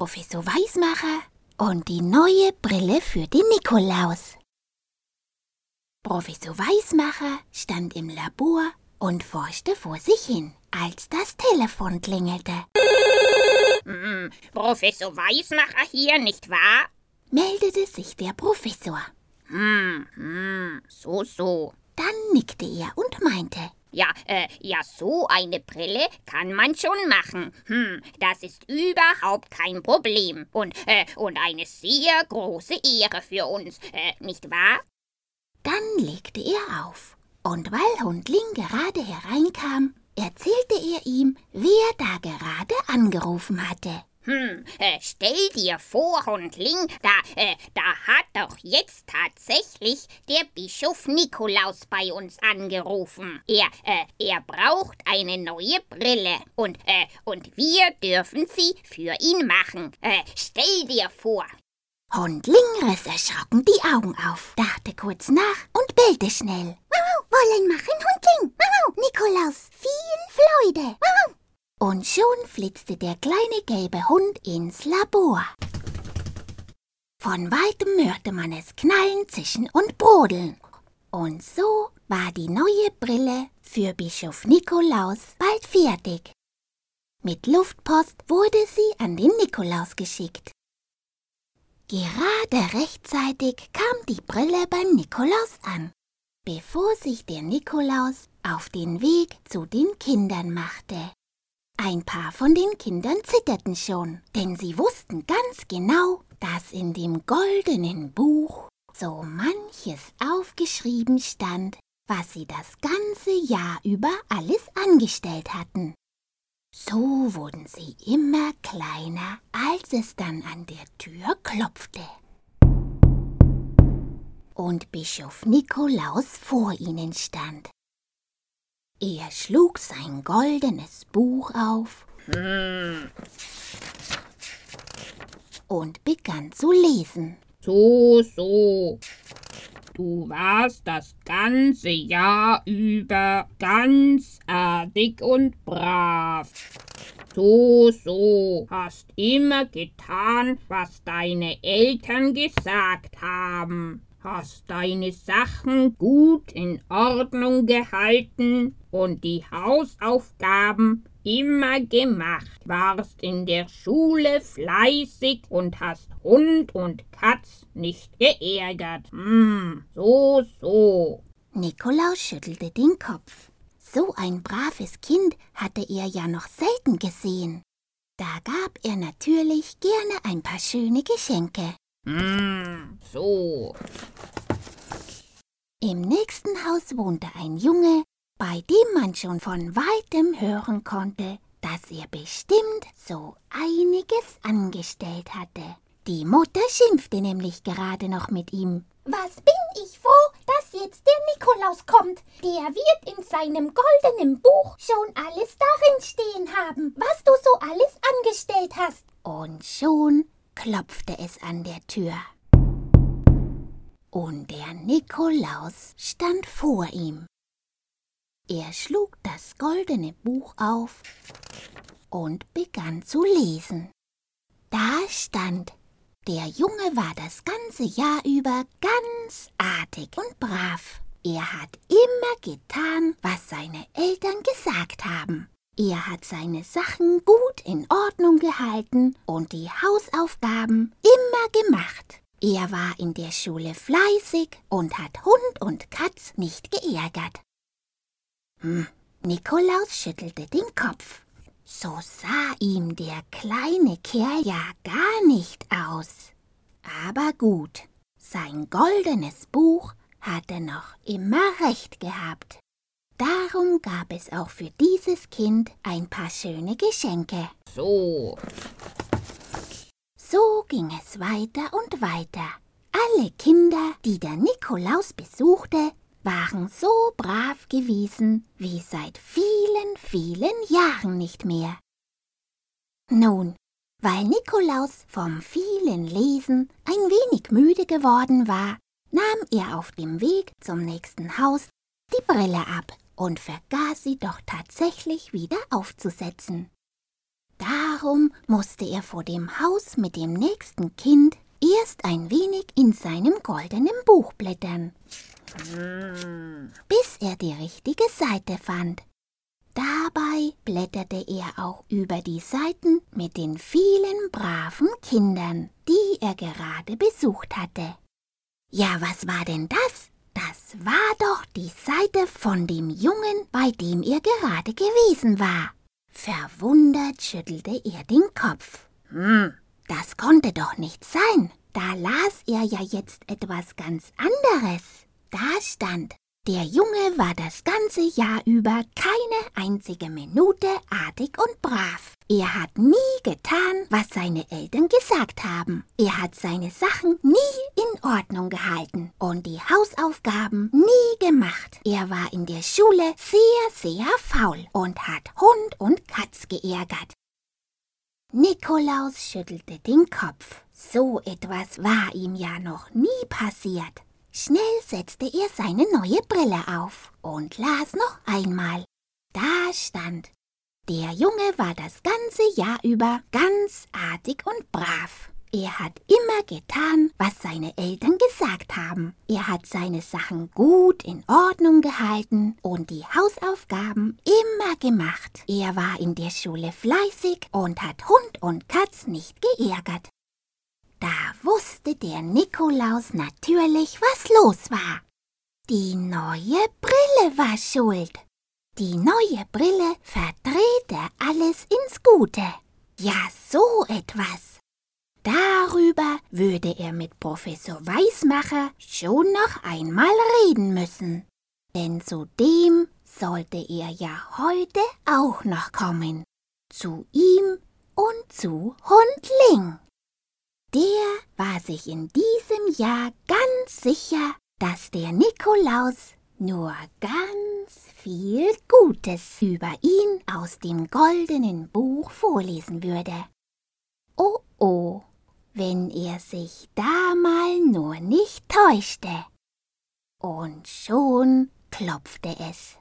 Professor Weismacher und die neue Brille für den Nikolaus. Professor Weismacher stand im Labor und forschte vor sich hin, als das Telefon klingelte. Hm, Professor Weismacher hier, nicht wahr? meldete sich der Professor. Hm, hm, so, so. Dann nickte er und meinte, Ja, äh, ja, so eine Brille kann man schon machen. Hm, das ist überhaupt kein Problem. Und, äh, und eine sehr große Ehre für uns, äh, nicht wahr? Dann legte er auf. Und weil Hundling gerade hereinkam, erzählte er ihm, wer da gerade angerufen hatte. Hm, äh, stell dir vor, Hundling, da, äh, da hat doch jetzt tatsächlich der Bischof Nikolaus bei uns angerufen. Er, äh, er braucht eine neue Brille und, äh, und wir dürfen sie für ihn machen. Äh, stell dir vor. Hundling riss erschrocken die Augen auf, dachte kurz nach und bellte schnell. Wollen machen, Hundling. Nikolaus, viel Freude. Und schon flitzte der kleine gelbe Hund ins Labor. Von weitem hörte man es knallen, zischen und brodeln. Und so war die neue Brille für Bischof Nikolaus bald fertig. Mit Luftpost wurde sie an den Nikolaus geschickt. Gerade rechtzeitig kam die Brille beim Nikolaus an, bevor sich der Nikolaus auf den Weg zu den Kindern machte. Ein paar von den Kindern zitterten schon, denn sie wussten ganz genau, dass in dem goldenen Buch so manches aufgeschrieben stand, was sie das ganze Jahr über alles angestellt hatten. So wurden sie immer kleiner, als es dann an der Tür klopfte. Und Bischof Nikolaus vor ihnen stand. Er schlug sein goldenes Buch auf und begann zu lesen. so, so. Du warst das ganze Jahr über ganz artig und brav. So, so, hast immer getan, was deine Eltern gesagt haben. Hast deine Sachen gut in Ordnung gehalten und die Hausaufgaben immer gemacht, warst in der Schule fleißig und hast Hund und Katz nicht geärgert. Hm, so, so. Nikolaus schüttelte den Kopf. So ein braves Kind hatte er ja noch selten gesehen. Da gab er natürlich gerne ein paar schöne Geschenke. Hm, so. Im nächsten Haus wohnte ein Junge, bei dem man schon von weitem hören konnte, dass er bestimmt so einiges angestellt hatte. Die Mutter schimpfte nämlich gerade noch mit ihm. Was bin ich froh, dass jetzt der Nikolaus kommt. Der wird in seinem goldenen Buch schon alles darin stehen haben, was du so alles angestellt hast. Und schon klopfte es an der Tür. Und der Nikolaus stand vor ihm. Er schlug das goldene Buch auf und begann zu lesen. Da stand, der Junge war das ganze Jahr über ganz artig und brav. Er hat immer getan, was seine Eltern gesagt haben. Er hat seine Sachen gut in Ordnung gehalten und die Hausaufgaben immer gemacht. Er war in der Schule fleißig und hat Hund und Katz nicht geärgert. Hm, Nikolaus schüttelte den Kopf. So sah ihm der kleine Kerl ja gar nicht aus. Aber gut, sein goldenes Buch hatte noch immer recht gehabt. Darum gab es auch für dieses Kind ein paar schöne Geschenke. So. So ging es weiter und weiter. Alle Kinder, die der Nikolaus besuchte, waren so brav gewesen wie seit vielen, vielen Jahren nicht mehr. Nun, weil Nikolaus vom vielen Lesen ein wenig müde geworden war, nahm er auf dem Weg zum nächsten Haus die Brille ab und vergaß sie doch tatsächlich wieder aufzusetzen. Da Darum musste er vor dem Haus mit dem nächsten Kind erst ein wenig in seinem goldenen Buch blättern, bis er die richtige Seite fand. Dabei blätterte er auch über die Seiten mit den vielen braven Kindern, die er gerade besucht hatte. Ja, was war denn das? War doch die Seite von dem Jungen, bei dem er gerade gewesen war. Verwundert schüttelte er den Kopf. Hm, das konnte doch nicht sein. Da las er ja jetzt etwas ganz anderes. Da stand, der Junge war das ganze Jahr über keine einzige Minute artig und brav. Er hat nie getan, was seine Eltern gesagt haben. Er hat seine Sachen nie Ordnung gehalten und die Hausaufgaben nie gemacht. Er war in der Schule sehr, sehr faul und hat Hund und Katz geärgert. Nikolaus schüttelte den Kopf. So etwas war ihm ja noch nie passiert. Schnell setzte er seine neue Brille auf und las noch einmal. Da stand, der Junge war das ganze Jahr über ganz artig und brav. Er hat immer getan, was seine Eltern gesagt haben. Er hat seine Sachen gut in Ordnung gehalten und die Hausaufgaben immer gemacht. Er war in der Schule fleißig und hat Hund und Katz nicht geärgert. Da wusste der Nikolaus natürlich, was los war. Die neue Brille war schuld. Die neue Brille verdrehte alles ins Gute. Ja, so etwas. Darüber würde er mit Professor Weismacher schon noch einmal reden müssen. Denn zu dem sollte er ja heute auch noch kommen. Zu ihm und zu Hundling. Der war sich in diesem Jahr ganz sicher, dass der Nikolaus nur ganz viel Gutes über ihn aus dem goldenen Buch vorlesen würde. Oh oh, wenn er sich da mal nur nicht täuschte. Und schon klopfte es.